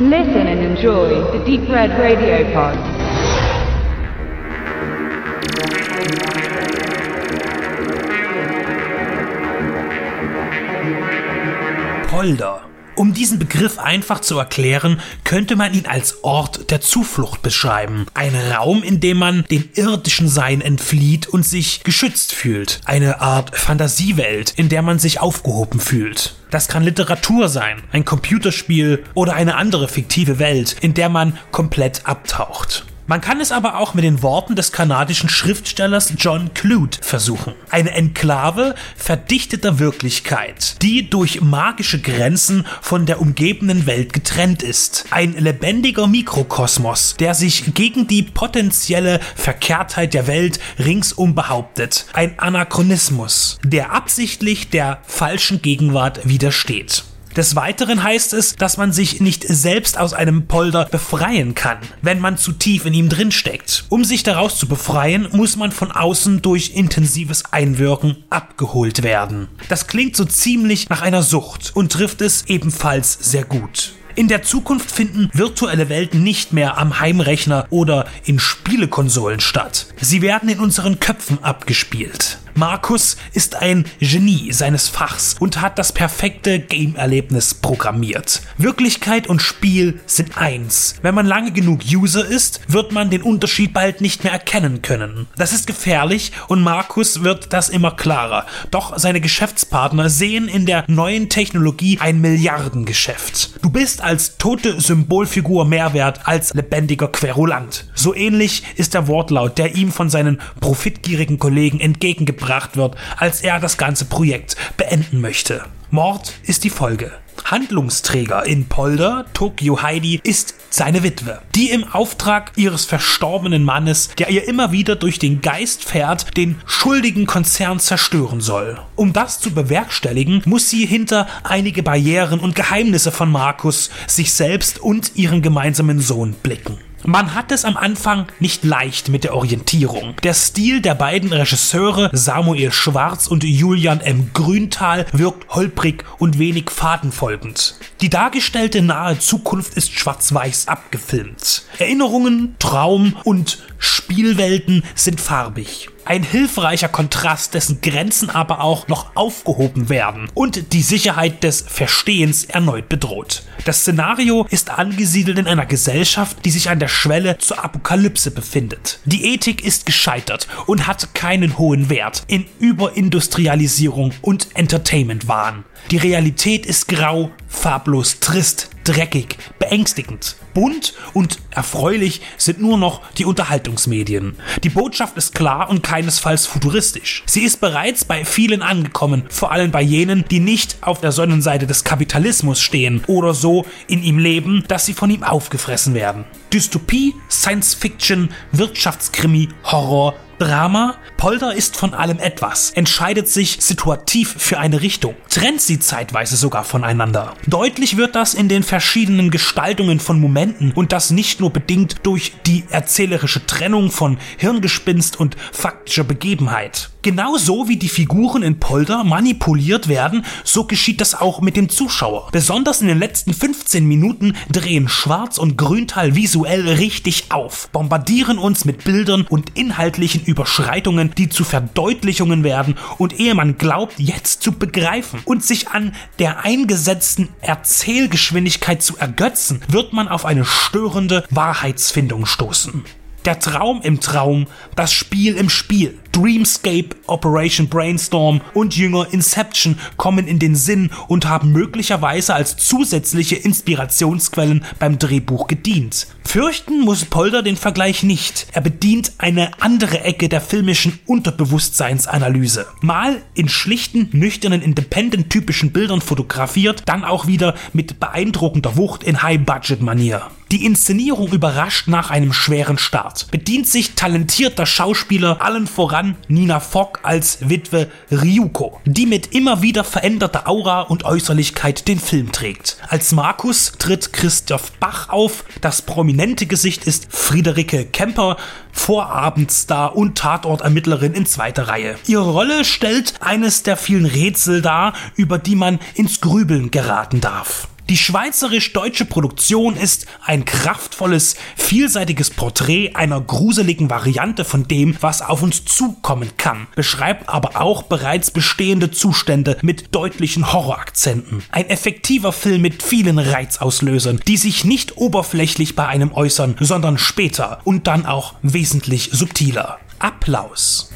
Listen and enjoy the Deep Red Radio Pod. Polder. Um diesen Begriff einfach zu erklären, könnte man ihn als Ort der Zuflucht beschreiben. Ein Raum, in dem man dem irdischen Sein entflieht und sich geschützt fühlt. Eine Art Fantasiewelt, in der man sich aufgehoben fühlt. Das kann Literatur sein, ein Computerspiel oder eine andere fiktive Welt, in der man komplett abtaucht. Man kann es aber auch mit den Worten des kanadischen Schriftstellers John Clute versuchen. Eine Enklave verdichteter Wirklichkeit, die durch magische Grenzen von der umgebenden Welt getrennt ist. Ein lebendiger Mikrokosmos, der sich gegen die potenzielle Verkehrtheit der Welt ringsum behauptet. Ein Anachronismus, der absichtlich der falschen Gegenwart widersteht. Des Weiteren heißt es, dass man sich nicht selbst aus einem Polder befreien kann, wenn man zu tief in ihm drinsteckt. Um sich daraus zu befreien, muss man von außen durch intensives Einwirken abgeholt werden. Das klingt so ziemlich nach einer Sucht und trifft es ebenfalls sehr gut. In der Zukunft finden virtuelle Welten nicht mehr am Heimrechner oder in Spielekonsolen statt. Sie werden in unseren Köpfen abgespielt. Markus ist ein Genie seines Fachs und hat das perfekte Game-Erlebnis programmiert. Wirklichkeit und Spiel sind eins. Wenn man lange genug User ist, wird man den Unterschied bald nicht mehr erkennen können. Das ist gefährlich und Markus wird das immer klarer. Doch seine Geschäftspartner sehen in der neuen Technologie ein Milliardengeschäft. Du bist als tote Symbolfigur mehr wert als lebendiger Querulant. So ähnlich ist der Wortlaut, der ihm von seinen profitgierigen Kollegen entgegengebracht gebracht wird, als er das ganze Projekt beenden möchte. Mord ist die Folge. Handlungsträger in Polder, Tokyo Heidi, ist seine Witwe, die im Auftrag ihres verstorbenen Mannes, der ihr immer wieder durch den Geist fährt, den schuldigen Konzern zerstören soll. Um das zu bewerkstelligen, muss sie hinter einige Barrieren und Geheimnisse von Markus, sich selbst und ihren gemeinsamen Sohn blicken. Man hat es am Anfang nicht leicht mit der Orientierung. Der Stil der beiden Regisseure Samuel Schwarz und Julian M. Grüntal wirkt holprig und wenig fadenfolgend. Die dargestellte nahe Zukunft ist schwarz-weiß abgefilmt. Erinnerungen, Traum und Spielwelten sind farbig ein hilfreicher Kontrast, dessen Grenzen aber auch noch aufgehoben werden und die Sicherheit des Verstehens erneut bedroht. Das Szenario ist angesiedelt in einer Gesellschaft, die sich an der Schwelle zur Apokalypse befindet. Die Ethik ist gescheitert und hat keinen hohen Wert in Überindustrialisierung und Entertainment-Wahn. Die Realität ist grau, farblos, trist, dreckig, beängstigend. Bunt und erfreulich sind nur noch die Unterhaltungsmedien. Die Botschaft ist klar und keinesfalls futuristisch. Sie ist bereits bei vielen angekommen, vor allem bei jenen, die nicht auf der Sonnenseite des Kapitalismus stehen oder so in ihm leben, dass sie von ihm aufgefressen werden. Dystopie, Science Fiction, Wirtschaftskrimi, Horror, Drama, Polder ist von allem etwas, entscheidet sich situativ für eine Richtung, trennt sie zeitweise sogar voneinander. Deutlich wird das in den verschiedenen Gestaltungen von Momenten und das nicht nur bedingt durch die erzählerische Trennung von Hirngespinst und faktischer Begebenheit. Genauso wie die Figuren in Polder manipuliert werden, so geschieht das auch mit dem Zuschauer. Besonders in den letzten 15 Minuten drehen Schwarz und Grüntal visuell richtig auf, bombardieren uns mit Bildern und inhaltlichen Überschreitungen, die zu Verdeutlichungen werden und ehe man glaubt, jetzt zu begreifen und sich an der eingesetzten Erzählgeschwindigkeit zu ergötzen, wird man auf eine störende Wahrheitsfindung stoßen. Der Traum im Traum, das Spiel im Spiel. Dreamscape, Operation Brainstorm und Jünger Inception kommen in den Sinn und haben möglicherweise als zusätzliche Inspirationsquellen beim Drehbuch gedient. Fürchten muss Polder den Vergleich nicht. Er bedient eine andere Ecke der filmischen Unterbewusstseinsanalyse. Mal in schlichten, nüchternen, independent-typischen Bildern fotografiert, dann auch wieder mit beeindruckender Wucht in High-Budget-Manier. Die Inszenierung überrascht nach einem schweren Start, bedient sich talentierter Schauspieler, allen voran Nina Fogg als Witwe Ryuko, die mit immer wieder veränderter Aura und Äußerlichkeit den Film trägt. Als Markus tritt Christoph Bach auf, das prominente Gesicht ist Friederike Kemper, Vorabendstar und Tatortermittlerin in zweiter Reihe. Ihre Rolle stellt eines der vielen Rätsel dar, über die man ins Grübeln geraten darf. Die schweizerisch-deutsche Produktion ist ein kraftvolles, vielseitiges Porträt einer gruseligen Variante von dem, was auf uns zukommen kann, beschreibt aber auch bereits bestehende Zustände mit deutlichen Horrorakzenten. Ein effektiver Film mit vielen Reizauslösern, die sich nicht oberflächlich bei einem äußern, sondern später und dann auch wesentlich subtiler. Applaus.